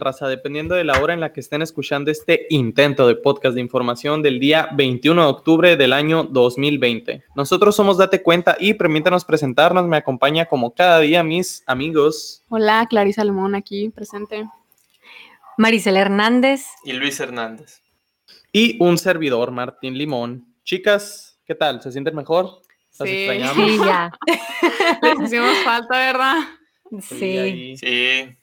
Raza, dependiendo de la hora en la que estén escuchando este intento de podcast de información del día 21 de octubre del año 2020. Nosotros somos Date Cuenta y permítanos presentarnos. Me acompaña como cada día mis amigos. Hola, Clarisa Limón aquí presente. Maricel Hernández. Y Luis Hernández. Y un servidor, Martín Limón. Chicas, ¿qué tal? ¿Se sienten mejor? sí, sí, ya. Les hicimos falta, ¿verdad? Sí. Sí.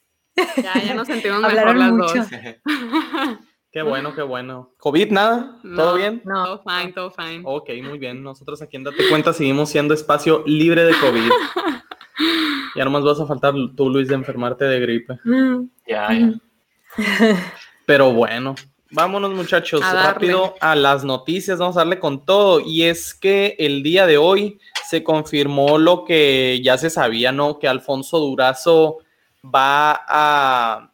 Ya, ya nos sentimos mejor las dos. Qué bueno, qué bueno. ¿COVID nada? ¿Todo bien? No, todo fine, todo fine. Ok, muy bien. Nosotros aquí en Date Cuenta seguimos siendo espacio libre de COVID. ya nomás vas a faltar tú, Luis, de enfermarte de gripe. Ya, ya. Pero bueno, vámonos muchachos, rápido a las noticias, vamos a darle con todo. Y es que el día de hoy se confirmó lo que ya se sabía, ¿no? Que Alfonso Durazo va a,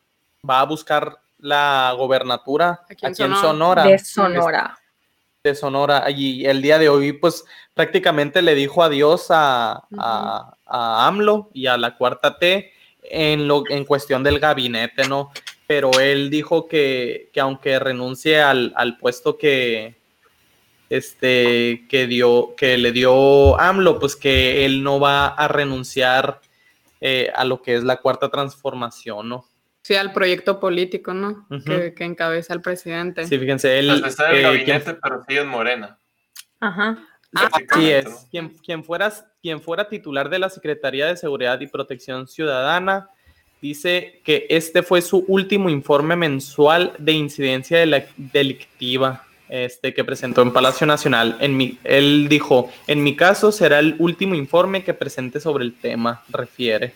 va a buscar la gobernatura aquí en, Sonora. De Sonora. De Sonora. Y el día de hoy, pues prácticamente le dijo adiós a, a, AMLO y a la cuarta T en, lo, en cuestión del gabinete, ¿no? Pero él dijo que, que aunque renuncie al, al, puesto que, este, que, dio, que le dio AMLO, pues que él no va a renunciar eh, a lo que es la cuarta transformación, ¿no? Sí, al proyecto político, ¿no? que, encabeza el presidente. Sí, fíjense, él... Pues está en el gabinete, pero sí en Morena. Ajá. Así es. Quien, quien, fuera, quien fuera titular de la Secretaría de Seguridad y Protección Ciudadana dice que este fue su último informe mensual de incidencia delictiva este, que presentó en Palacio Nacional. En mi, él dijo, en mi caso será el último informe que presente sobre el tema, refiere.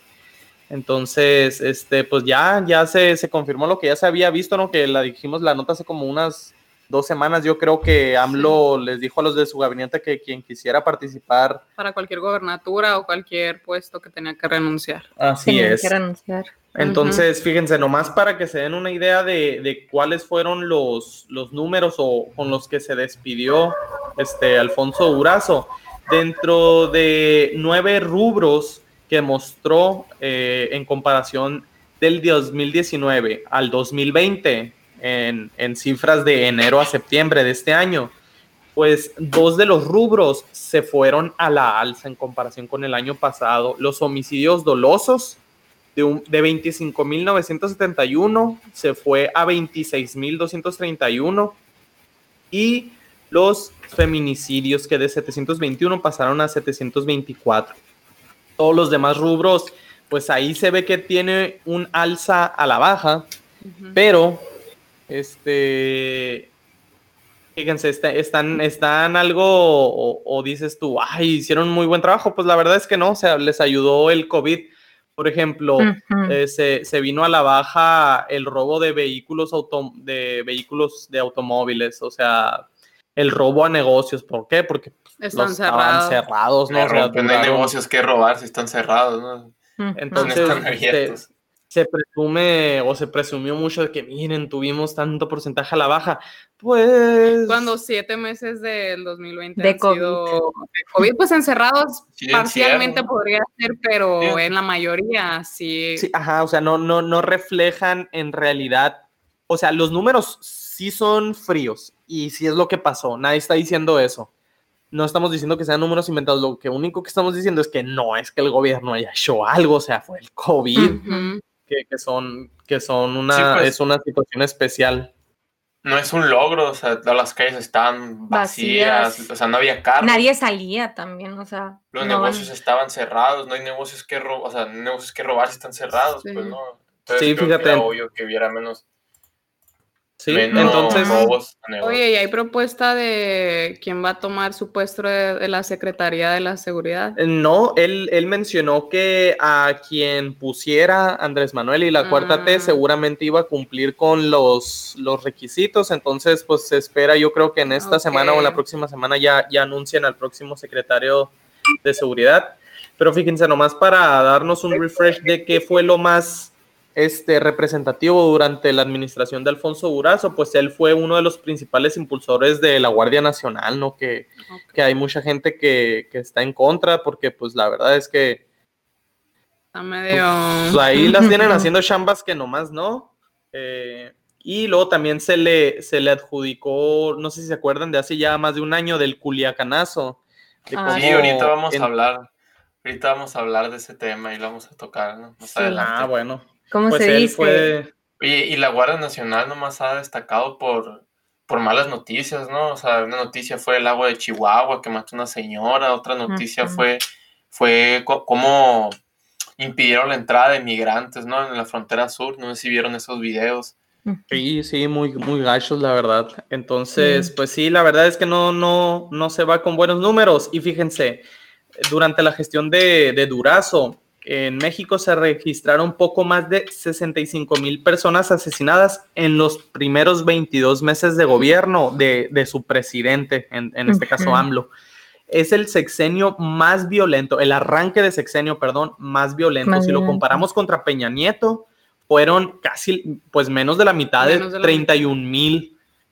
Entonces, este, pues ya, ya se, se confirmó lo que ya se había visto, ¿no? Que la dijimos la nota hace como unas dos semanas. Yo creo que AMLO les dijo a los de su gabinete que quien quisiera participar. Para cualquier gobernatura o cualquier puesto que tenía que renunciar. Así es. Que renunciar. Entonces, fíjense, nomás para que se den una idea de, cuáles fueron los, los, números o con los que se despidió este Alfonso Durazo. Dentro de nueve rubros que mostró eh, en comparación del 2019 al 2020 en, en cifras de enero a septiembre de este año, pues dos de los rubros se fueron a la alza en comparación con el año pasado. Los homicidios dolosos de, de 25.971 se fue a 26.231 y los feminicidios que de 721 pasaron a 724. Todos los demás rubros, pues ahí se ve que tiene un alza a la baja, pero este, fíjense, están, están algo, o, dices tú, ay, hicieron muy buen trabajo, pues la verdad es que no, o sea, les ayudó el COVID por ejemplo, eh, se, vino a la baja el robo de vehículos, de vehículos de automóviles, o sea, el robo a negocios. ¿Por qué? Porque están cerrados. cerrados, ¿no? no hay negocios que robar si están cerrados, ¿no? Entonces, se presume o se presumió mucho de que miren, tuvimos tanto porcentaje a la baja. Pues. Cuando siete meses del 2020 de COVID. COVID, pues encerrados parcialmente podría ser, pero en la mayoría sí. Sí, ajá, o sea, no, no, no reflejan en realidad. O sea, los números sí son fríos y sí es lo que pasó. Nadie está diciendo eso. No estamos diciendo que sean números inventados. Lo que único que estamos diciendo es que no es que el gobierno haya hecho algo, o sea, fue el COVID que, son, que son una, pues. es una situación especial. No es un logro, o sea, todas las calles están vacías, o sea, no había carros. Nadie salía también, o sea. Los negocios estaban cerrados, no hay negocios que robar, o sea, negocios que robar si están cerrados, pues no. Entonces, sí, fíjate. obvio que hubiera menos Sí, entonces. Oye, ¿y hay propuesta de quién va a tomar su puesto de, la Secretaría de la Seguridad? Eh, no, él, él, mencionó que a quien pusiera Andrés Manuel y la cuarta T ah. seguramente iba a cumplir con los, los requisitos. Entonces, pues se espera, yo creo que en esta semana o la próxima semana ya, ya anuncian al próximo secretario de Seguridad. Pero fíjense, nomás para darnos un refresh de qué fue lo más este, representativo durante la administración de Alfonso Durazo, pues él fue uno de los principales impulsores de la Guardia Nacional, ¿no? Que, que hay mucha gente que, que, está en contra, porque pues la verdad es que Está medio... Pues, ahí las tienen haciendo chambas que nomás no. Eh, y luego también se le, se le adjudicó, no sé si se acuerdan, de hace ya más de un año del Culiacanazo. Ah, sí, ahorita vamos a hablar. Ahorita vamos a hablar de ese tema y lo vamos a tocar, ¿no? Más adelante. Ah, bueno. ¿Cómo pues se dice? Oye, y la Guardia Nacional nomás ha destacado por, por malas noticias, ¿no? O sea, una noticia fue el agua de Chihuahua que mató a una señora, otra noticia fue, fue cómo impidieron la entrada de migrantes, ¿no? En la frontera sur, no sé si vieron esos videos. Sí, sí, muy, muy gachos, la verdad. Entonces, pues sí, la verdad es que no, no, no se va con buenos números. Y fíjense, durante la gestión de, de Durazo, en México se registraron poco más de 65 mil personas asesinadas en los primeros 22 meses de gobierno de, de su presidente, en, en este caso AMLO. Es el sexenio más violento, el arranque de sexenio, perdón, más violento. si lo comparamos contra Peña Nieto, fueron casi, pues menos de la mitad de,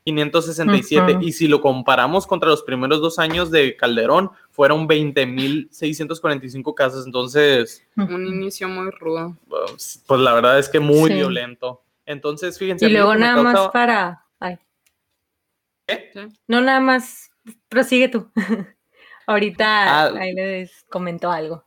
31.567. Y si lo comparamos contra los primeros dos años de Calderón, fueron 20.645 casos. Entonces... Un inicio muy rudo. Pues, pues la verdad es que muy violento. Entonces, fíjense. Y luego nada más para... ¿Qué? No nada más, prosigue tú. Ahorita ah. ahí les comentó algo.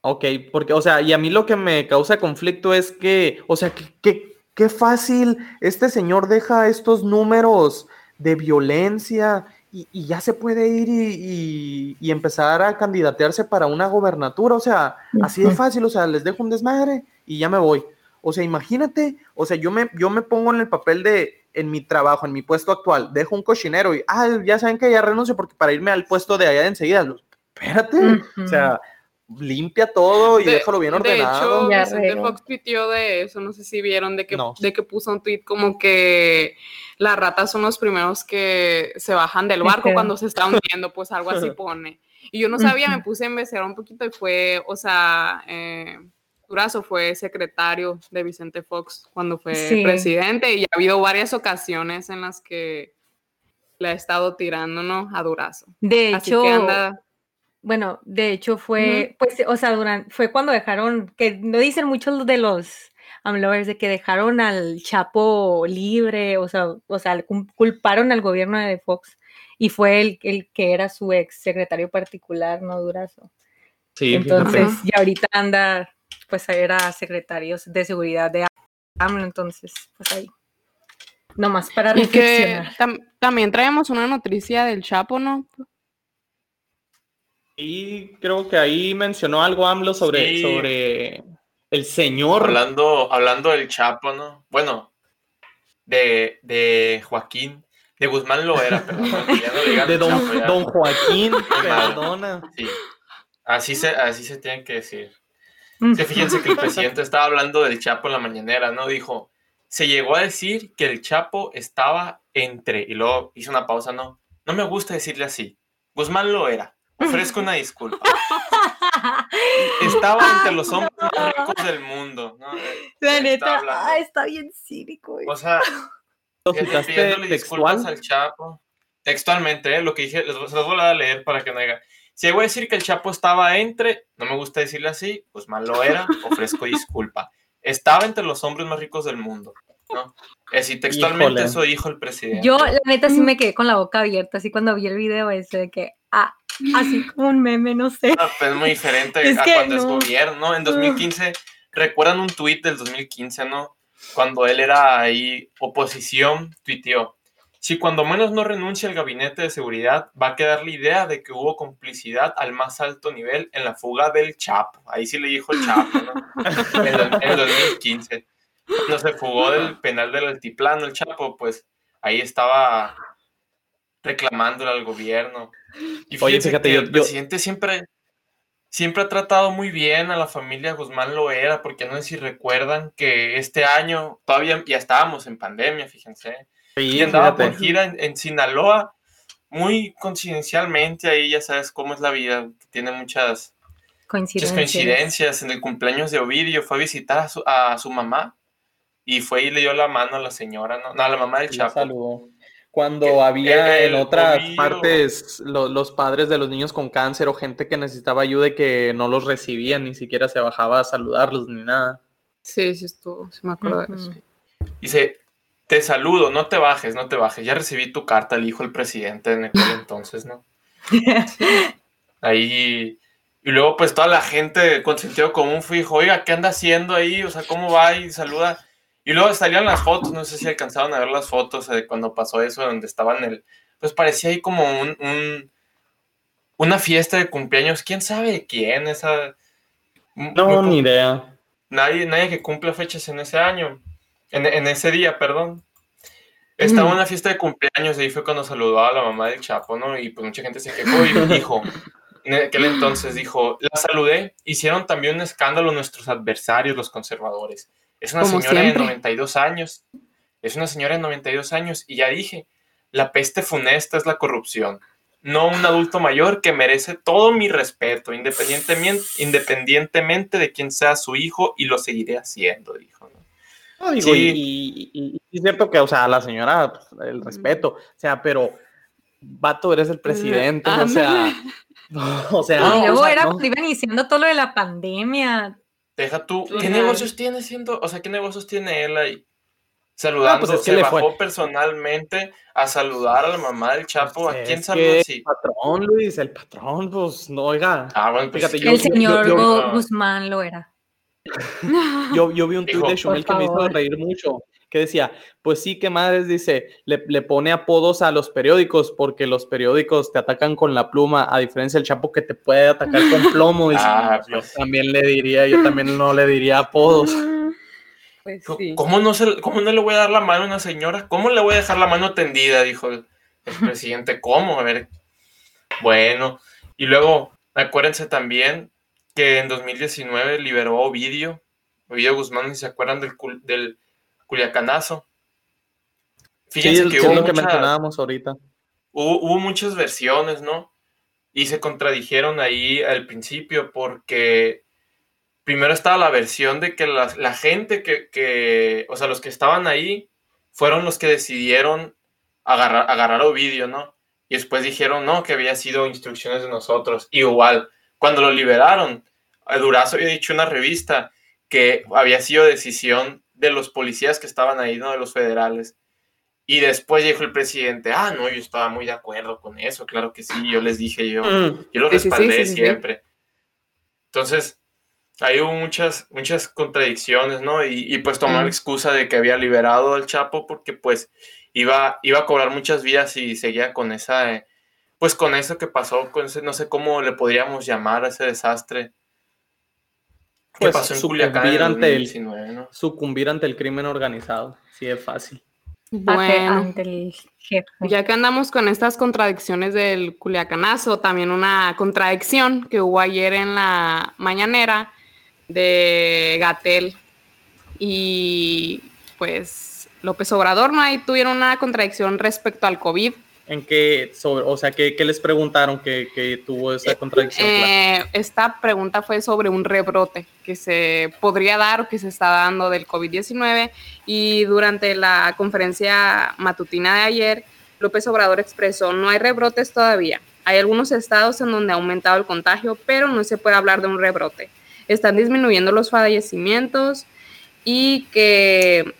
Ok, porque, o sea, y a mí lo que me causa conflicto es que, o sea, que, qué fácil, este señor deja estos números de violencia y, ya se puede ir y, y, empezar a candidatearse para una gobernatura, o sea, así de fácil, o sea, les dejo un desmadre y ya me voy. O sea, imagínate, o sea, yo me, yo me pongo en el papel de, en mi trabajo, en mi puesto actual, dejo un cochinero y, ah, ya saben que ya renuncio porque para irme al puesto de allá de enseguida, espérate, o sea, limpia todo y déjalo bien ordenado. De hecho, Vicente Fox tuiteó de eso, no sé si vieron, de que, de que puso un tweet como que las ratas son los primeros que se bajan del barco cuando se está hundiendo, pues algo así pone. Y yo no sabía, me puse a investigar un poquito y fue, o sea, eh, Durazo fue secretario de Vicente Fox cuando fue presidente y ha habido varias ocasiones en las que le ha estado tirando, ¿no? A Durazo. De hecho, bueno, de hecho fue, pues, o sea, durante, fue cuando dejaron, que no dicen muchos de los AMLovers de que dejaron al Chapo libre, o sea, o sea, culparon al gobierno de Fox y fue el, el que era su ex secretario particular, no Durazo. Sí, entonces, y ahorita anda, pues era secretario de seguridad de AMLO, entonces, pues ahí. Nomás para reflexionar. también traemos una noticia del Chapo, ¿no? Y creo que ahí mencionó algo AMLO sobre, sobre el señor. Hablando, hablando del Chapo, ¿no? Bueno, de, de Joaquín, de Guzmán lo era, pero de don, Joaquín, perdona. Sí. Así se, así se tiene que decir. fíjense que el presidente estaba hablando del Chapo en la mañanera, ¿no? Dijo, se llegó a decir que el Chapo estaba entre, y luego hizo una pausa, ¿no? No me gusta decirle así. Guzmán lo era. Ofrezco una disculpa. Estaba entre los hombres más ricos del mundo. ¿no? La neta, ah, está bien cínico. O sea, pidiéndole disculpas al Chapo. Textualmente, ¿eh? lo que dije, les, voy a leer para que no diga. Si voy a decir que el Chapo estaba entre, no me gusta decirle así, pues mal lo era, ofrezco disculpa. Estaba entre los hombres más ricos del mundo. ¿no? Así textualmente eso dijo el presidente. Yo, la neta, sí me quedé con la boca abierta, así cuando vi el video ese de que, ah, así como un meme, no sé. No, pues es muy diferente a cuando es gobierno. En 2015, ¿recuerdan un tuit del 2015, no? Cuando él era ahí oposición, tuiteó. Si cuando menos no renuncia el gabinete de seguridad, va a quedar la idea de que hubo complicidad al más alto nivel en la fuga del Chapo. Ahí sí le dijo el Chapo, ¿no? en, el 2015. Cuando se fugó del penal del altiplano el Chapo, pues ahí estaba reclamándole al gobierno. Y Oye, fíjate, yo, el presidente siempre, siempre ha tratado muy bien a la familia Guzmán Loera, porque no sé si recuerdan que este año todavía ya estábamos en pandemia, fíjense. y andaba por gira en, Sinaloa, muy coincidencialmente, ahí ya sabes cómo es la vida, tiene muchas coincidencias. coincidencias. En el cumpleaños de Ovidio fue a visitar a su, a su mamá y fue y le dio la mano a la señora, ¿no? No, a la mamá del Chapo. Cuando había en otras partes los padres de los niños con cáncer o gente que necesitaba ayuda y que no los recibían, ni siquiera se bajaba a saludarlos ni nada. Sí, sí estuvo, se me acuerdo de eso. Dice, te saludo, no te bajes, no te bajes. Ya recibí tu carta, el hijo del presidente en aquel entonces, ¿no? Ahí. Y luego, pues toda la gente con sentido común fue dijo, oiga, ¿qué anda haciendo ahí? O sea, ¿cómo va? Y saluda. Y luego salían las fotos, no sé si alcanzaron a ver las fotos de cuando pasó eso, donde estaban el. Pues parecía ahí como un, una fiesta de cumpleaños. ¿Quién sabe quién? Esa. No, ni idea. Nadie, nadie que cumpla fechas en ese año. En, ese día, perdón. Estaba en una fiesta de cumpleaños y ahí fue cuando saludó a la mamá del Chapo, ¿no? Y pues mucha gente se quejó y dijo, en aquel entonces dijo, la saludé, hicieron también un escándalo nuestros adversarios, los conservadores. Es una señora de 92 años. Es una señora de 92 años. Y ya dije, la peste funesta es la corrupción. No un adulto mayor que merece todo mi respeto, independientemente, independientemente de quién sea su hijo, y lo seguiré haciendo, dijo. ¿no? digo, y, es cierto que, o sea, la señora, pues, el respeto, o sea, pero, vato, eres el presidente, o sea, o sea. Y luego era, iban iniciando todo lo de la pandemia. Deja tú, ¿qué negocios tiene siendo, o sea, qué negocios tiene él ahí? Saludando, pues se bajó personalmente a saludar a la mamá del Chapo. ¿A pues quién saludó? El patrón, Luis, el patrón, pues no, oiga. Ah, bueno, pues, Fíjate, yo, el señor Guzmán lo era. yo, yo vi un tweet de Shumel que me hizo reír mucho que decía, pues sí, que madres, dice, le, le, pone apodos a los periódicos porque los periódicos te atacan con la pluma, a diferencia del Chapo que te puede atacar con plomo. Y ah, yo pues. también le diría, yo también no le diría apodos. Pues sí. ¿Cómo, no se, ¿Cómo no le voy a dar la mano a una señora? ¿Cómo le voy a dejar la mano tendida? Dijo el, presidente. ¿Cómo? A ver. Bueno, y luego, acuérdense también que en 2019 liberó Ovidio, Ovidio Guzmán, si se acuerdan del, del Culiacanazo. Fíjense que hubo lo que mencionábamos ahorita. Hubo, muchas versiones, ¿no? Y se contradijeron ahí al principio porque primero estaba la versión de que la, gente que, o sea, los que estaban ahí fueron los que decidieron agarrar, agarrar Ovidio, ¿no? Y después dijeron, no, que había sido instrucciones de nosotros. igual, cuando lo liberaron, Durazo había dicho en una revista que había sido decisión de los policías que estaban ahí, ¿no? De los federales. Y después dijo el presidente, ah, no, yo estaba muy de acuerdo con eso, claro que sí, yo les dije yo, mm. yo lo respaldé siempre. Entonces, ahí hubo muchas, muchas contradicciones, ¿no? Y, pues tomó la mm. excusa de que había liberado al Chapo porque pues iba, iba a cobrar muchas vidas y seguía con esa, eh, pues con eso que pasó, con ese, no sé cómo le podríamos llamar a ese desastre pues, pasó en sucumbir ante el, Sucumbir ante el crimen organizado. Sí, es fácil. Bueno, ya que andamos con estas contradicciones del culiacanazo, también una contradicción que hubo ayer en la mañanera de Gatel y pues López Obrador, ¿no? Ahí tuvieron una contradicción respecto al COVID en qué, sobre, o sea, ¿qué, les preguntaron que, tuvo esa eh, contradicción? Eh, esta pregunta fue sobre un rebrote que se podría dar o que se está dando del COVID-19 y durante la conferencia matutina de ayer, López Obrador expresó, no hay rebrotes todavía. Hay algunos estados en donde ha aumentado el contagio, pero no se puede hablar de un rebrote. Están disminuyendo los fallecimientos y que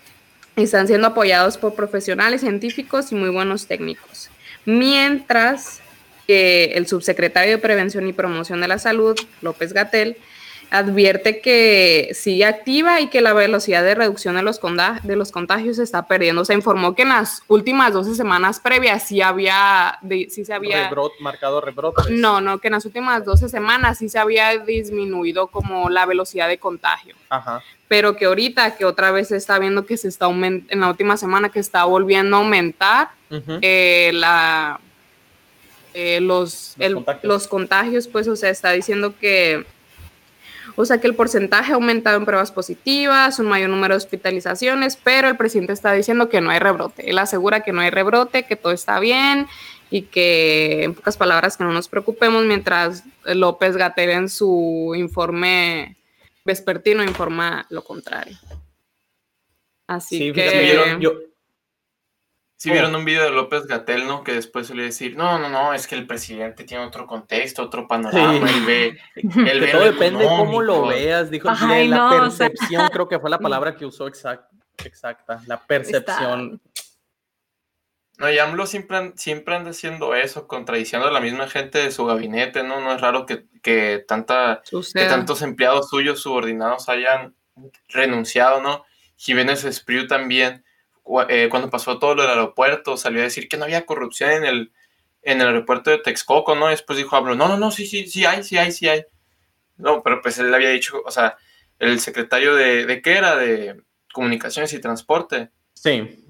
están siendo apoyados por profesionales científicos y muy buenos técnicos mientras que el subsecretario de Prevención y Promoción de la Salud, López Gatel, advierte que sigue activa y que la velocidad de reducción de los, de los contagios se está perdiendo. Se informó que en las últimas 12 semanas previas sí había, sí se había... marcado rebrotes. No, no, que en las últimas 12 semanas sí se había disminuido como la velocidad de contagio. Ajá. Pero que ahorita, que otra vez se está viendo que se está aumentando, en la última semana que está volviendo a aumentar eh, la, eh, los, los, contagios. los contagios, pues, o sea, está diciendo que, o sea, que el porcentaje ha aumentado en pruebas positivas, un mayor número de hospitalizaciones, pero el presidente está diciendo que no hay rebrote. Él asegura que no hay rebrote, que todo está bien y que, en pocas palabras, que no nos preocupemos mientras López Gater en su informe vespertino informa lo contrario. Así que... yo, Si vieron un video de López Gatel, ¿no? Que después suele decir, no, no, no, es que el presidente tiene otro contexto, otro panorama, él ve... Él todo depende de cómo lo veas, dijo. la percepción, creo que fue la palabra que usó exacta, exacta la percepción. No, y AMLO siempre, siempre anda haciendo eso, contradiciendo a la misma gente de su gabinete, ¿no? No es raro que, que, tanta, que tantos empleados suyos subordinados hayan renunciado, ¿no? Jiménez Espriu también, eh, cuando pasó todo lo del aeropuerto, salió a decir que no había corrupción en el, en el aeropuerto de Texcoco, ¿no? después dijo AMLO, no, no, no, sí, sí, sí hay, sí hay, sí hay. No, pero pues él había dicho, o sea, el secretario de, ¿de qué era? De Comunicaciones y Transporte. Sí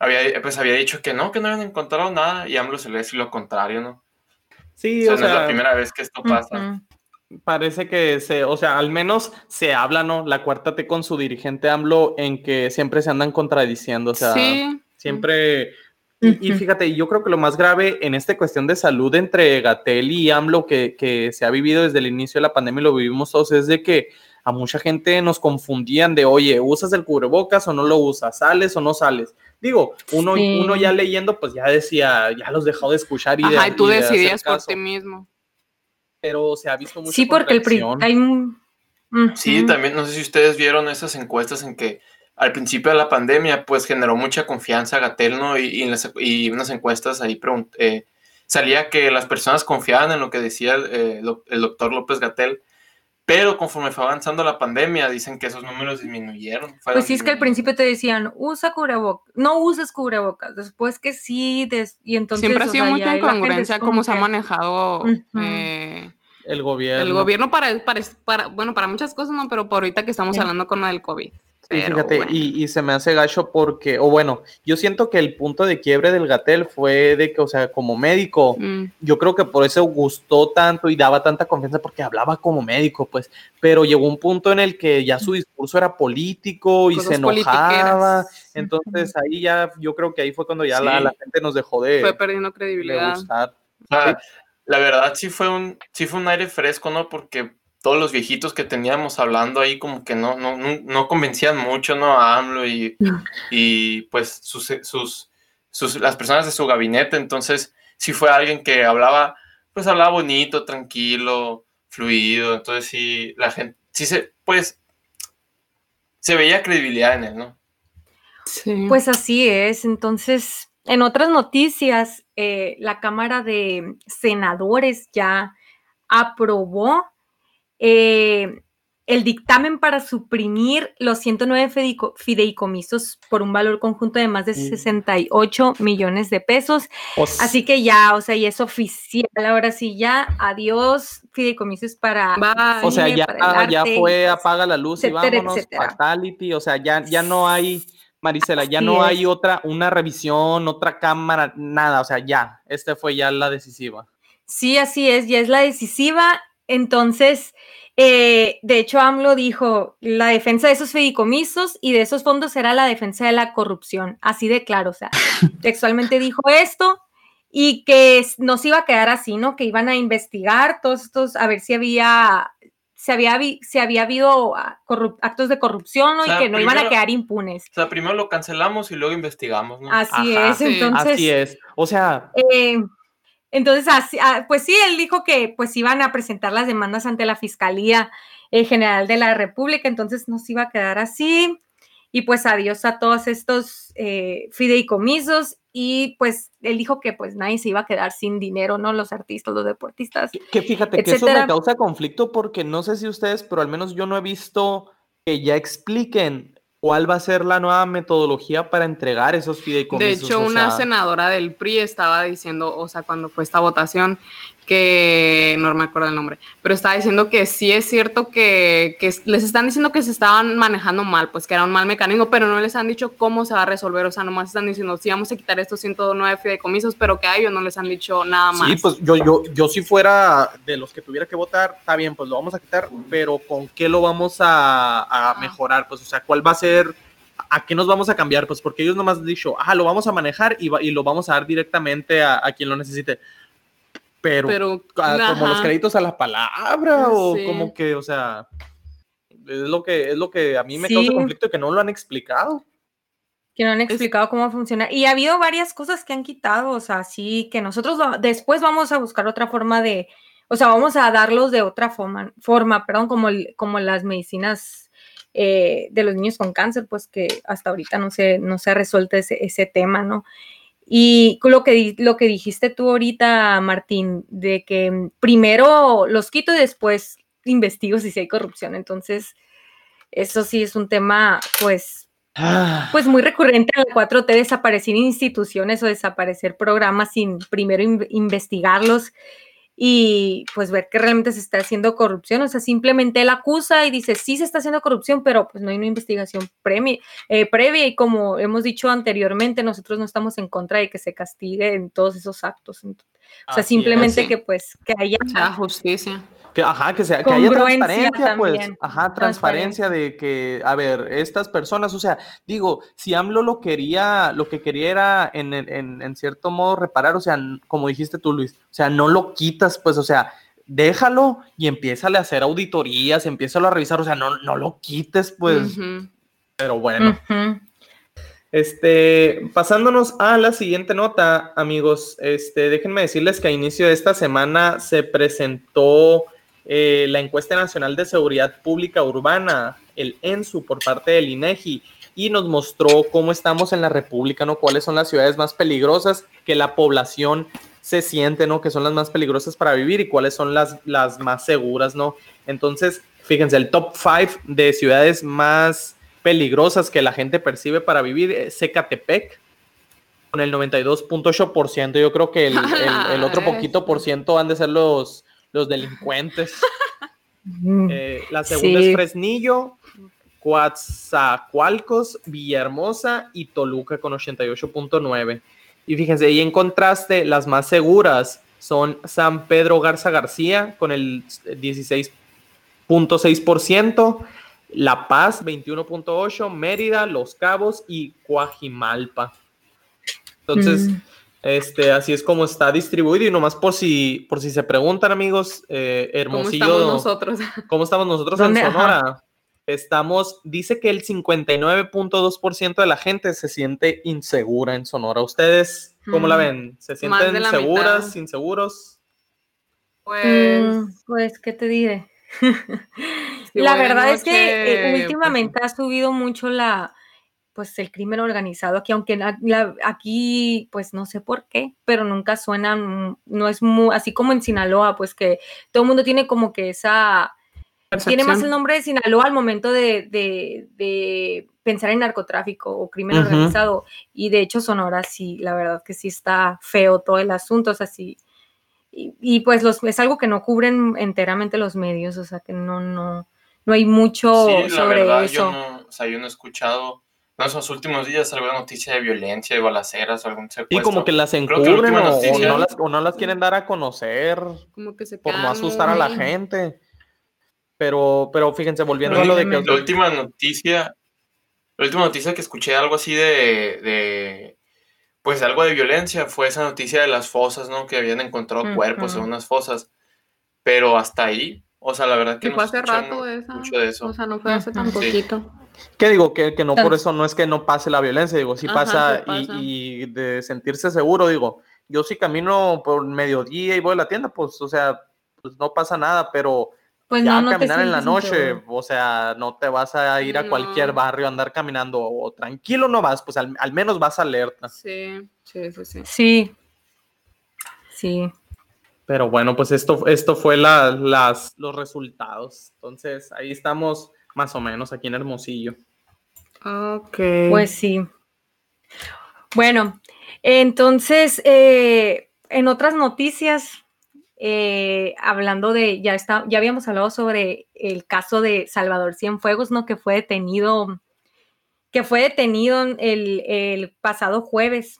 había, pues había dicho que no, que no habían encontrado nada y AMLO se le dice lo contrario, ¿no? Sí, o sea, no es la primera vez que esto pasa. Parece que se, o sea, al menos se habla, ¿no? La cuarta T con su dirigente AMLO en que siempre se andan contradiciendo, o sea, siempre... Y, fíjate, yo creo que lo más grave en esta cuestión de salud entre Gatel y AMLO que, que se ha vivido desde el inicio de la pandemia y lo vivimos todos es de que a mucha gente nos confundían de, oye, ¿usas el cubrebocas o no lo usas? ¿Sales o no sales? Digo, uno, uno ya leyendo, pues ya decía, ya los dejó de escuchar y Ajá, y tú decidías por ti mismo. Pero se ha visto mucho. Sí, porque el hay Sí, también, no sé si ustedes vieron esas encuestas en que al principio de la pandemia, pues generó mucha confianza Gatel, ¿no? Y, y, unas encuestas ahí eh, salía que las personas confiaban en lo que decía el doctor López Gatel pero conforme fue avanzando la pandemia, dicen que esos números disminuyeron. Pues sí, es que al principio te decían, usa cubrebocas, no uses cubrebocas, después que sí, y entonces... Siempre ha sido mucha incongruencia cómo se ha manejado eh, el gobierno. El gobierno para, para, bueno, para muchas cosas, no, pero por ahorita que estamos hablando con el COVID fíjate, y, se me hace gacho porque, o bueno, yo siento que el punto de quiebre del Gatel fue de que, o sea, como médico, mm. yo creo que por eso gustó tanto y daba tanta confianza porque hablaba como médico, pues, pero llegó un punto en el que ya su discurso era político y se enojaba, entonces ahí ya, yo creo que ahí fue cuando ya la, gente nos dejó de... Fue perdiendo credibilidad. la verdad sí fue un, sí fue un aire fresco, ¿no? Porque todos los viejitos que teníamos hablando ahí como que no, no, no convencían mucho, ¿no? A AMLO y, y pues sus, sus, sus, las personas de su gabinete, entonces sí fue alguien que hablaba, pues hablaba bonito, tranquilo, fluido, entonces sí, la gente, sí se, pues, se veía credibilidad en él, ¿no? Sí. Pues así es, entonces, en otras noticias, eh, la Cámara de Senadores ya aprobó eh, el dictamen para suprimir los 109 fideicomisos por un valor conjunto de más de 68 millones de pesos. Así que ya, o sea, y es oficial. Ahora sí, ya, adiós fideicomisos para. o sea, ya, ya fue, apaga la luz y vámonos, fatality. O sea, ya, ya no hay. Marisela, ya no hay otra, una revisión, otra cámara, nada, o sea, ya, esta fue ya la decisiva. Sí, así es, ya es la decisiva entonces, eh, de hecho, AMLO dijo, la defensa de esos fideicomisos y de esos fondos será la defensa de la corrupción. Así de claro, o sea, textualmente dijo esto y que nos iba a quedar así, ¿no? Que iban a investigar todos estos, a ver si había, se había, se había habido ah, actos de corrupción ¿no? y que no iban a quedar impunes. O sea, primero lo cancelamos y luego investigamos, ¿no? Así es, entonces. Así es. O sea. Eh, entonces, ah, pues sí, él dijo que pues iban a presentar las demandas ante la Fiscalía eh, General de la República, entonces nos iba a quedar así. Y pues adiós a todos estos eh, fideicomisos y pues él dijo que pues nadie se iba a quedar sin dinero, ¿no? Los artistas, los deportistas. Que fíjate que eso me causa conflicto porque no sé si ustedes, pero al menos yo no he visto que ya expliquen ¿Cuál va a ser la nueva metodología para entregar esos fideicomisos? De hecho, una senadora del PRI estaba diciendo, o sea, cuando fue esta votación, que no me acuerdo el nombre, pero estaba diciendo que sí es cierto que, les están diciendo que se estaban manejando mal, pues que era un mal mecanismo, pero no les han dicho cómo se va a resolver, o sea, nomás están diciendo, sí, vamos a quitar estos 109 fideicomisos, pero que a ellos no les han dicho nada más. Sí, pues yo, yo, yo si fuera de los que tuviera que votar, está bien, pues lo vamos a quitar, pero ¿con qué lo vamos a, mejorar? Pues, o sea, ¿cuál va a ser ¿a qué nos vamos a cambiar? Pues porque ellos nomás han dicho, ah, lo vamos a manejar y, y lo vamos a dar directamente a, a, quien lo necesite pero, como los créditos a la palabra o como que, o sea, es lo que, es lo que a mí me causa conflicto que no lo han explicado. Que no han explicado cómo funciona. Y ha habido varias cosas que han quitado, o sea, sí, que nosotros después vamos a buscar otra forma de, o sea, vamos a darlos de otra forma, forma perdón, como, como las medicinas eh, de los niños con cáncer, pues que hasta ahorita no se, no se ha resuelto ese, ese tema, ¿no? Y lo que, lo que dijiste tú ahorita, Martín, de que primero los quito y después investigo si hay corrupción. Entonces, eso sí es un tema, pues, ah. pues muy recurrente en la 4T, desaparecer instituciones o desaparecer programas sin primero investigarlos y pues ver que realmente se está haciendo corrupción. O sea, simplemente él acusa y dice, sí se está haciendo corrupción, pero pues no hay una investigación eh, previa y como hemos dicho anteriormente, nosotros no estamos en contra de que se castigue en todos esos actos. O sea, simplemente que pues que haya justicia. Que, ajá, que, sea, que haya transparencia, pues, ajá, transparencia. de que, a ver, estas personas, o sea, digo, si AMLO lo quería, lo que quería era en, en, en cierto modo reparar, o sea, como dijiste tú, Luis, o sea, no lo quitas, pues, o sea, déjalo y empieza a hacer auditorías, empieza a revisar, o sea, no, no lo quites, pues, pero bueno. Este, pasándonos a la siguiente nota, amigos, este, déjenme decirles que a inicio de esta semana se presentó eh, la encuesta nacional de seguridad pública urbana, el ENSU, por parte del INEGI, y nos mostró cómo estamos en la República, ¿no? Cuáles son las ciudades más peligrosas que la población se siente, ¿no? Que son las más peligrosas para vivir y cuáles son las, las más seguras, ¿no? Entonces, fíjense, el top 5 de ciudades más peligrosas que la gente percibe para vivir es Ecatepec, con el 92.8%. Yo creo que el, el otro poquito por ciento han de ser los, los delincuentes. Eh, la segunda es Fresnillo, Coatzacoalcos, Villahermosa y Toluca con 88.9. Y fíjense, y en contraste, las más seguras son San Pedro Garza García con el 16.6%, La Paz 21.8%, Mérida, Los Cabos y Coajimalpa. Entonces, mm. Este, así es como está distribuido y nomás por si, por si se preguntan, amigos, eh, Hermosillo. ¿Cómo estamos nosotros? ¿Cómo estamos nosotros en Sonora? Estamos, dice que el 59.2% de la gente se siente insegura en Sonora. ¿Ustedes cómo la mm. ven? ¿Se sienten seguras, inseguros? Pues, mm, pues, ¿qué te diré? la verdad es que eh, últimamente ha subido mucho la, pues el crimen organizado aquí, aunque aquí, pues no sé por qué, pero nunca suenan, no es muy, así como en Sinaloa, pues que todo el mundo tiene como que esa, tiene más el nombre de Sinaloa al momento de, de, pensar en narcotráfico o crimen organizado, y de hecho Sonora sí, la verdad que sí está feo todo el asunto, o sea, sí, y, pues los, es algo que no cubren enteramente los medios, o sea, que no, no, no hay mucho sobre eso. o sea, yo no he escuchado en esos últimos días alguna noticia de violencia, de balaceras o algún secuestro. Y como que las encubren o, no las, quieren dar a conocer como que se por no asustar a la gente. Pero, pero fíjense, volviendo a lo de que... La última noticia, la última noticia que escuché algo así de, de, pues algo de violencia fue esa noticia de las fosas, ¿no? Que habían encontrado cuerpos en unas fosas. Pero hasta ahí, o sea, la verdad que... no fue hace rato mucho de eso. O sea, no fue hace tan poquito. ¿Qué digo? Que, que no por eso no es que no pase la violencia, digo, sí pasa, Y, de sentirse seguro, digo, yo sí camino por mediodía y voy a la tienda, pues, o sea, pues no pasa nada, pero pues ya caminar en la noche, o sea, no te vas a ir a cualquier barrio a andar caminando, o tranquilo no vas, pues al, menos vas alerta. Sí, sí, sí, sí. Sí. Sí. Pero bueno, pues esto, esto fue la, las, los resultados. Entonces, ahí estamos más o menos aquí en Hermosillo. Ok. Pues sí. Bueno, entonces, eh, en otras noticias, eh, hablando de, ya está, ya habíamos hablado sobre el caso de Salvador Cienfuegos, ¿no? Que fue detenido, que fue detenido el, pasado jueves.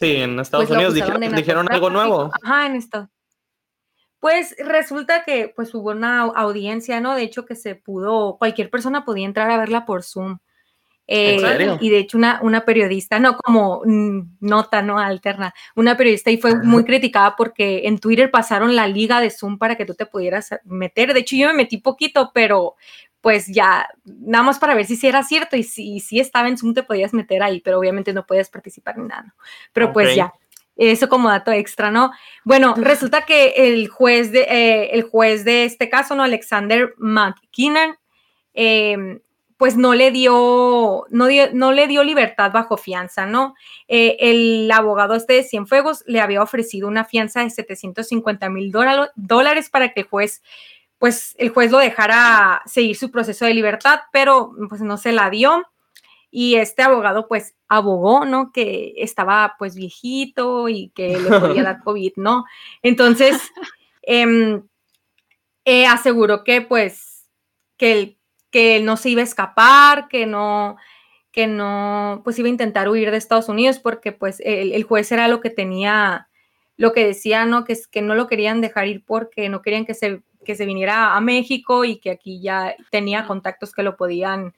Sí, en Estados pues Unidos dijeron, dijeron algo nuevo. Ajá, en Estados pues resulta que pues hubo una audiencia, ¿no? De hecho que se pudo, cualquier persona podía entrar a verla por Zoom. Eh, y de hecho una, una periodista, no como nota, ¿no? Alterna, una periodista y fue muy criticada porque en Twitter pasaron la liga de Zoom para que tú te pudieras meter. De hecho yo me metí poquito, pero pues ya, nada más para ver si sí era cierto y si, si estaba en Zoom te podías meter ahí, pero obviamente no podías participar ni nada. Pero pues ya, eso como dato extra, ¿no? Bueno, resulta que el juez de, eh, el juez de este caso, ¿no? Alexander McKinnon, em, pues no le dio, no, no, le dio libertad bajo fianza, ¿no? Eh, el abogado este de Cienfuegos le había ofrecido una fianza de 750 mil dólares para que el juez, pues el juez lo dejara seguir su proceso de libertad, pero pues no se la dio. Y este abogado pues abogó, ¿no? Que estaba pues viejito y que le podía dar COVID, ¿no? Entonces, em, eh, aseguró que pues que el que no se iba a escapar, que no, que no, pues iba a intentar huir de Estados Unidos porque pues el, juez era lo que tenía, lo que decía, ¿no? Que, que no lo querían dejar ir porque no querían que se, que se viniera a México y que aquí ya tenía contactos que lo podían,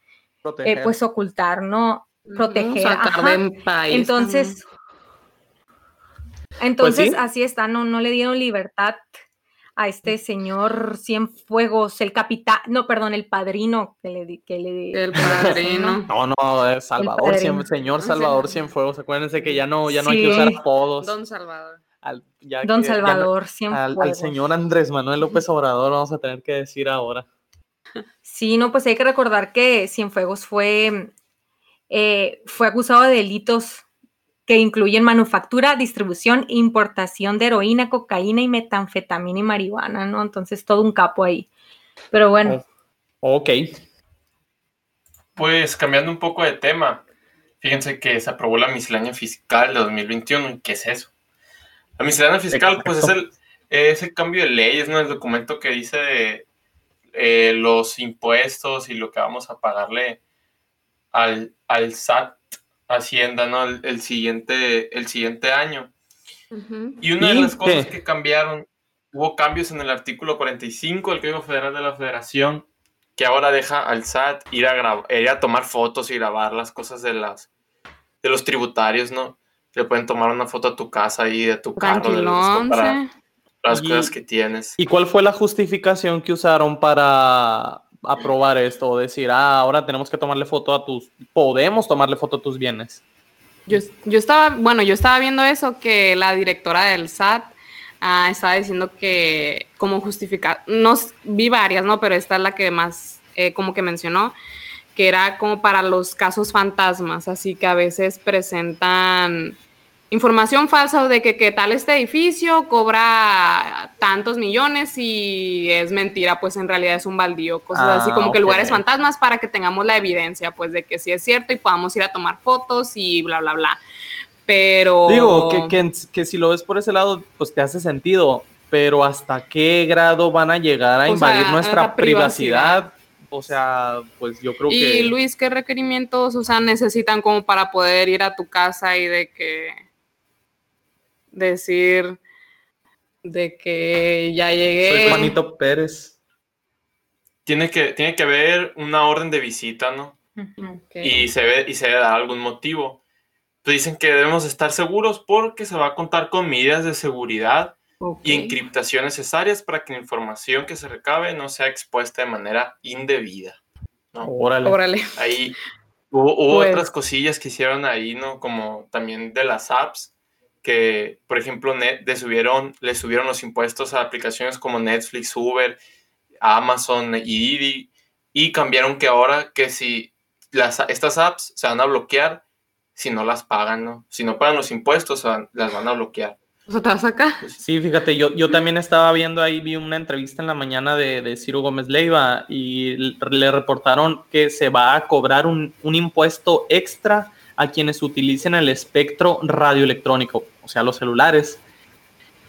eh, pues, ocultar, ¿no? Proteger. Entonces, entonces pues así está, no, no le dieron libertad a este señor Cienfuegos, el capitán, no, perdón, el padrino que le que le El padrino. No, no, es Salvador, señor Salvador Cienfuegos, acuérdense que ya no, ya no hay que usar apodos. Don Salvador. Don Salvador Cienfuegos. Al, señor Andrés Manuel López Obrador vamos a tener que decir ahora. Sí, no, pues hay que recordar que Cienfuegos fue, eh, fue acusado de delitos que incluyen manufactura, distribución, importación de heroína, cocaína y metanfetamina y marihuana, ¿no? Entonces todo un capo ahí. Pero bueno. Oh, ok. Pues cambiando un poco de tema, fíjense que se aprobó la miscelánea fiscal de 2021. ¿Qué es eso? La miscelánea fiscal, pues es el, es el cambio de leyes, ¿no? El documento que dice eh, los impuestos y lo que vamos a pagarle al, al SAT Hacienda, ¿no? El, siguiente, el siguiente año. Y una de las cosas que cambiaron, hubo cambios en el artículo 45 del Código Federal de la Federación, que ahora deja al SAT ir a, ir a tomar fotos y grabar las cosas de, las, de los tributarios, ¿no? Le pueden tomar una foto a tu casa y de tu carro, de para las cosas que tienes. ¿Y cuál fue la justificación que usaron para aprobar esto o decir, ah, ahora tenemos que tomarle foto a tus, podemos tomarle foto a tus bienes? Yo, yo estaba, bueno, yo estaba viendo eso, que la directora del SAT ah, estaba diciendo que como justificar, no vi varias, ¿no? Pero esta es la que más eh, como que mencionó, que era como para los casos fantasmas, así que a veces presentan información falsa de que, tal este edificio cobra tantos millones y es mentira, pues en realidad es un baldío, cosas así como que ah, lugares fantasmas para que tengamos la evidencia, pues de que sí es cierto y podamos ir a tomar fotos y bla, bla, bla. Pero... Digo, que, que, si lo ves por ese lado, pues te hace sentido, pero ¿hasta qué grado van a llegar a invadir nuestra privacidad? O sea, pues yo creo que... Y Luis, ¿qué requerimientos, o sea, necesitan como para poder ir a tu casa y de que decir de que ya llegué. Soy Juanito Pérez. Tiene que, tiene que haber una orden de visita, ¿no? Y, se ve, y se debe dar algún motivo. Pues dicen que debemos estar seguros porque se va a contar con medidas de seguridad y encriptación necesarias para que la información que se recabe no sea expuesta de manera indebida. ¿no? Órale. Ahí hubo, pues otras cosillas que hicieron ahí, ¿no? Como también de las apps que, por ejemplo, Net, le, subieron, le subieron los impuestos a aplicaciones como Netflix, Uber, Amazon y Didi, y cambiaron que ahora que si las, estas apps se van a bloquear si no las pagan, ¿no? Si no pagan los impuestos, las van a bloquear. O sea, ¿te vas acá? Pues sí, fíjate, yo, yo también estaba viendo ahí, vi una entrevista en la mañana de, de Ciro Gómez Leiva y le reportaron que se va a cobrar un, un impuesto extra a quienes utilicen el espectro radioelectrónico, o sea, los celulares.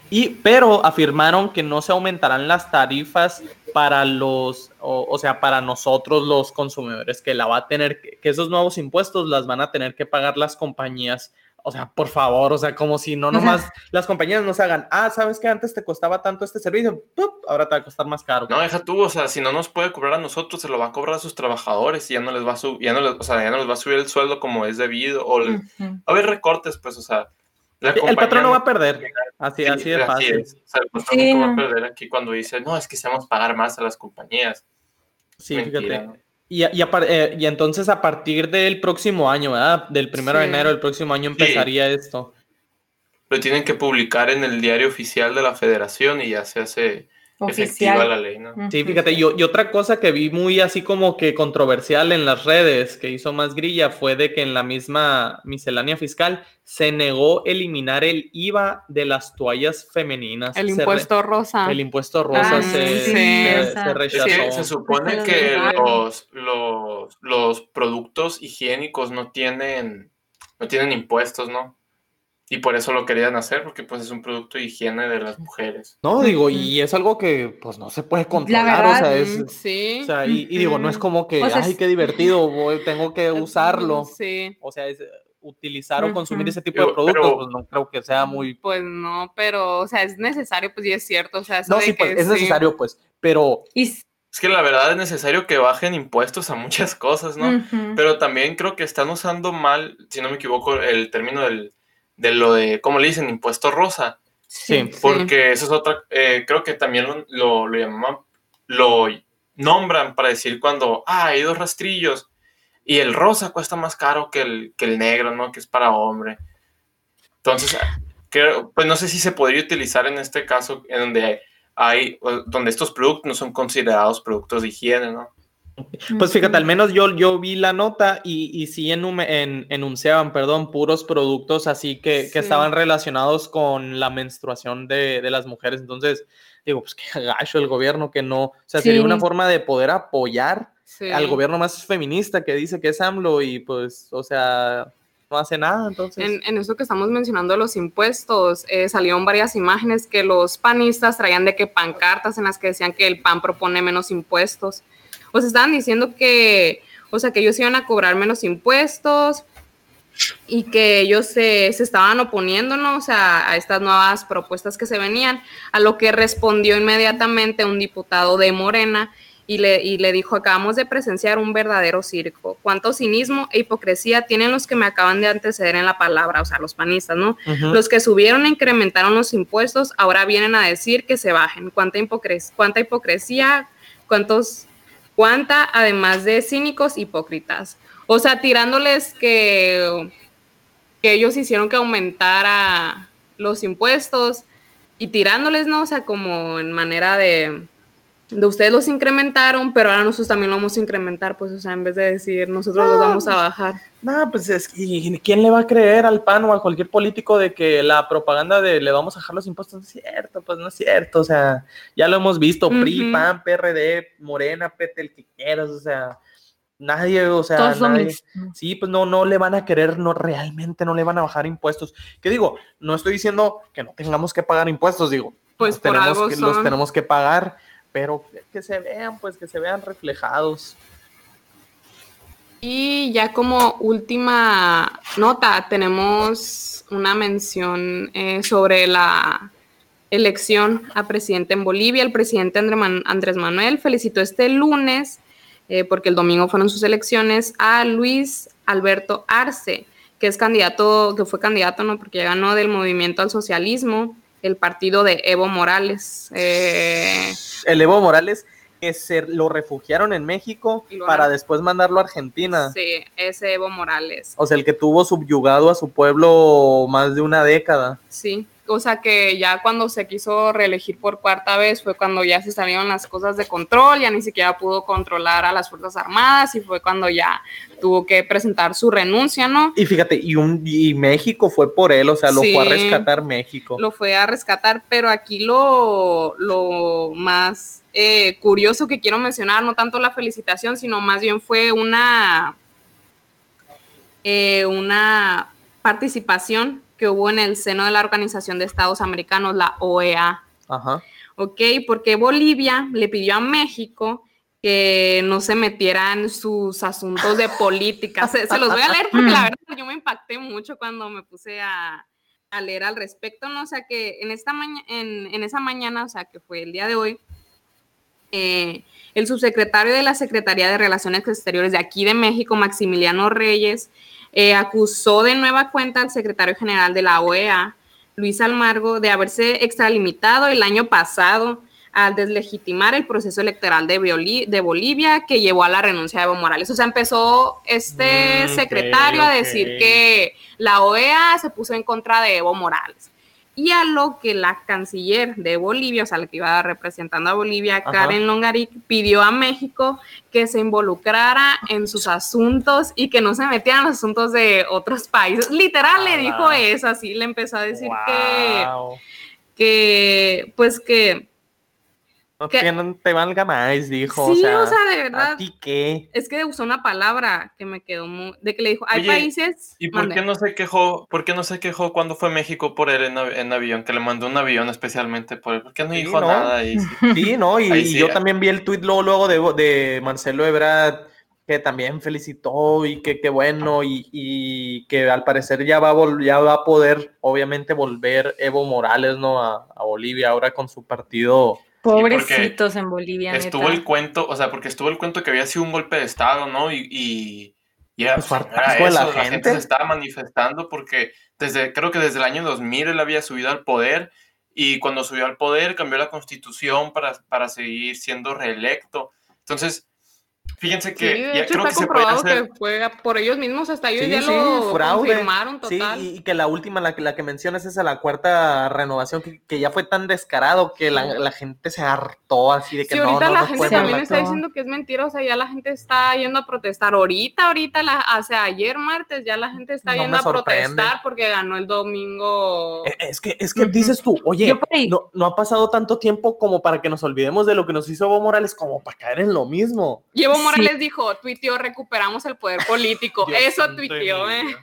Y, pero afirmaron que no se aumentarán las tarifas para los, o, sea, para nosotros los consumidores, que la va a tener, que esos nuevos impuestos las van a tener que pagar las compañías o sea, por favor, o sea, como si no nomás las compañías nos hagan, ah, ¿sabes que antes te costaba tanto este servicio? Ahora te va a costar más caro. No, deja tú, o sea, si no nos puede cobrar a nosotros, se lo va a cobrar a sus trabajadores y ya no les va a subir, ya no les, o sea, ya no les va a subir el sueldo como es debido, o va a haber recortes, pues, o sea. el patrón no va a perder, así, así de fácil. O sea, el patrón no va a perder aquí cuando dice, no, es que hacemos pagar más a las compañías. Sí, fíjate. Y, eh, y, entonces a partir del próximo año, ¿verdad? Del primero de enero del próximo año empezaría esto. Lo tienen que publicar en el diario oficial de la federación y ya se hace efectiva la ley, ¿no? Sí, fíjate, y, y otra cosa que vi muy así como que controversial en las redes, que hizo más grilla, fue de que en la misma miscelánea fiscal se negó eliminar el IVA de las toallas femeninas. El impuesto rosa. El impuesto rosa ah, se, rechazó. se supone que los, los, los productos higiénicos no tienen, no tienen impuestos, ¿no? Y por eso lo querían hacer, porque pues es un producto de higiene de las mujeres. No, digo, y es algo que pues no se puede controlar, o sea, es... Sí. O sea, y, digo, no es como que, ay, qué divertido, voy, tengo que usarlo. Sí. O sea, es utilizar o consumir ese tipo de productos, pues no creo que sea muy... Pues no, pero, o sea, es necesario, pues y es cierto, o sea... No, sí, pues, es necesario, pues, pero... Es que la verdad es necesario que bajen impuestos a muchas cosas, ¿no? Pero también creo que están usando mal, si no me equivoco, el término del de lo de, ¿cómo le dicen? Impuesto rosa. Sí. Porque eso es otra, eh, creo que también lo, lo, llaman, lo nombran para decir cuando, ah, hay dos rastrillos y el rosa cuesta más caro que el, que el negro, ¿no? Que es para hombre. Entonces, creo, pues no sé si se podría utilizar en este caso en donde hay, donde estos productos no son considerados productos de higiene, ¿no? Pues fíjate, al menos yo, yo vi la nota y, y sí en, enunciaban, perdón, puros productos así que, estaban relacionados con la menstruación de, las mujeres. Entonces, digo, pues qué gacho el gobierno que no, o sea, sería una forma de poder apoyar al gobierno más feminista que dice que es AMLO y pues, o sea, no hace nada, entonces. En, eso que estamos mencionando los impuestos, eh, salieron varias imágenes que los panistas traían de que pancartas en las que decían que el PAN propone menos impuestos pues estaban diciendo que, o sea, que ellos iban a cobrar menos impuestos y que ellos se, estaban oponiendo, ¿no? O sea, a estas nuevas propuestas que se venían, a lo que respondió inmediatamente un diputado de Morena y le, y le dijo, acabamos de presenciar un verdadero circo. ¿Cuánto cinismo e hipocresía tienen los que me acaban de anteceder en la palabra? O sea, los panistas, ¿no? Los que subieron e incrementaron los impuestos ahora vienen a decir que se bajen. ¿Cuánta, hipocresía, cuánta hipocresía? ¿Cuántos cuánta, además de cínicos, hipócritas. O sea, tirándoles que, que ellos hicieron que aumentara los impuestos y tirándoles, ¿no? O sea, como en manera de, de ustedes los incrementaron, pero ahora nosotros también lo vamos a incrementar, pues, o sea, en vez de decir nosotros los vamos a pues, bajar. No, pues es ¿y quién le va a creer al PAN o a cualquier político de que la propaganda de le vamos a bajar los impuestos no es cierto? Pues no es cierto, o sea, ya lo hemos visto, PRI, PAN, PRD, Morena, PT, el que quieras, o sea, nadie, o sea, nadie, sí, pues no, no le van a querer, no, realmente no le van a bajar impuestos. ¿Qué digo? No estoy diciendo que no tengamos que pagar impuestos, digo, pues tenemos que, los tenemos que pagar pero que se vean, pues que se vean reflejados. Y ya como última nota, tenemos una mención eh, sobre la elección a presidente en Bolivia. El presidente Andrés Manuel felicitó este lunes, eh, porque el domingo fueron sus elecciones, a Luis Alberto Arce, que es candidato, que fue candidato, ¿no? Porque ganó del movimiento al socialismo el partido de Evo Morales. Eh, el Evo Morales que se lo refugiaron en México para después mandarlo a Argentina. Sí, ese Evo Morales. O sea, el que tuvo subyugado a su pueblo más de una década. Sí, o sea que ya cuando se quiso reelegir por cuarta vez fue cuando ya se salieron las cosas de control, ya ni siquiera pudo controlar a las Fuerzas Armadas y fue cuando ya tuvo que presentar su renuncia, ¿no? Y fíjate, y, un, y México fue por él, o sea, lo fue a rescatar México. Lo fue a rescatar, pero aquí lo, lo más eh, curioso que quiero mencionar, no tanto la felicitación, sino más bien fue una, eh, una participación que hubo en el seno de la Organización de Estados Americanos, la OEA. Ajá. Ok, porque Bolivia le pidió a México que no se metiera en sus asuntos de política. Se, los voy a leer porque la verdad yo me impacté mucho cuando me puse a, leer al respecto, ¿no? O sea que en, esta en, en, esa mañana, o sea que fue el día de hoy, eh, el subsecretario de la Secretaría de Relaciones Exteriores de aquí de México, Maximiliano Reyes, eh, acusó de nueva cuenta al secretario general de la OEA, Luis Almargo, de haberse extralimitado el año pasado al deslegitimar el proceso electoral de, de Bolivia que llevó a la renuncia de Evo Morales. O sea, empezó este mm, secretario a decir que la OEA se puso en contra de Evo Morales. Y a lo que la canciller de Bolivia, o sea, la que iba representando a Bolivia, Karen Longaric, pidió a México que se involucrara en sus asuntos y que no se metiera en los asuntos de otros países. Literal le dijo eso, así le empezó a decir que, que, pues que no que, no te valga más, dijo. Sí, o sea, de verdad. ¿A ti qué? Es que usó una palabra que me quedó muy. de que le dijo, hay países. ¿Y por qué no se quejó? ¿Por qué no se quejó cuando fue México por él en, avión? Que le mandó un avión especialmente por él. ¿Por qué no dijo nada? Y, sí, no, y, yo también vi el tuit luego, luego de, de Marcelo Ebrard que también felicitó y que qué bueno y, y, que al parecer ya va, a ya va a poder obviamente volver Evo Morales no a, a Bolivia ahora con su partido Pobrecitos en Bolivia. Estuvo el cuento, o sea, porque estuvo el cuento que había sido un golpe de Estado, ¿no? Y, y, era, pues, la, gente. se estaba manifestando porque desde, creo que desde el año 2000 él había subido al poder y cuando subió al poder cambió la constitución para, para seguir siendo reelecto. Entonces, Fíjense que ya creo que se puede hacer... que fue por ellos mismos, hasta ellos ya lo confirmaron total. Sí, y que la última, la, la que mencionas, es a la cuarta renovación, que, ya fue tan descarado que la, gente se hartó así de que sí, ahorita la gente también está diciendo que es mentira, o sea, ya la gente está yendo a protestar. Ahorita, ahorita, la, hace ayer martes, ya la gente está yendo a protestar porque ganó el domingo. E, es que, es que dices tú, oye, no, no ha pasado tanto tiempo como para que nos olvidemos de lo que nos hizo Evo Morales, como para caer en lo mismo. Llevo Morales dijo, tuiteó, recuperamos el poder político. Eso tuiteó, ¿eh?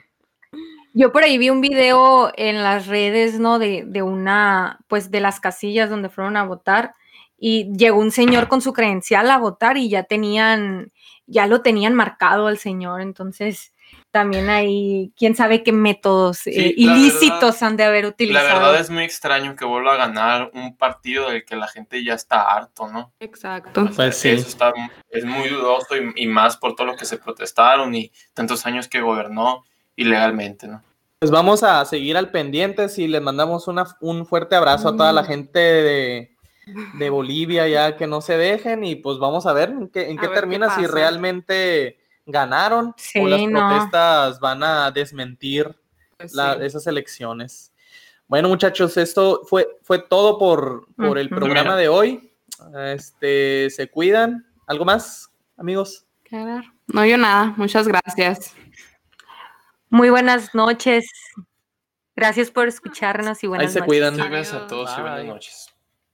Yo por ahí vi un video en las redes, ¿no? De, de, una, pues de las casillas donde fueron a votar y llegó un señor con su credencial a votar y ya tenían, ya lo tenían marcado al señor, entonces también hay, quién sabe qué métodos eh, ilícitos han de haber utilizado. La verdad es muy extraño que vuelva a ganar un partido del que la gente ya está harto, ¿no? Exacto. Pues sí. Eso está, es muy dudoso y, más por todo lo que se protestaron y tantos años que gobernó ilegalmente, ¿no? Pues vamos a seguir al pendiente y les mandamos una, un fuerte abrazo a toda la mm. gente de, de, Bolivia ya que no se dejen y pues vamos a ver en qué, en qué termina si realmente ganaron o las protestas van a desmentir pues esas elecciones. Bueno, muchachos, esto fue, fue todo por, por el programa de hoy. Este, se cuidan. ¿Algo más, amigos? No, yo nada. Muchas gracias. Muy buenas noches. Gracias por escucharnos y buenas Ahí se cuidan. Gracias a todos y buenas noches.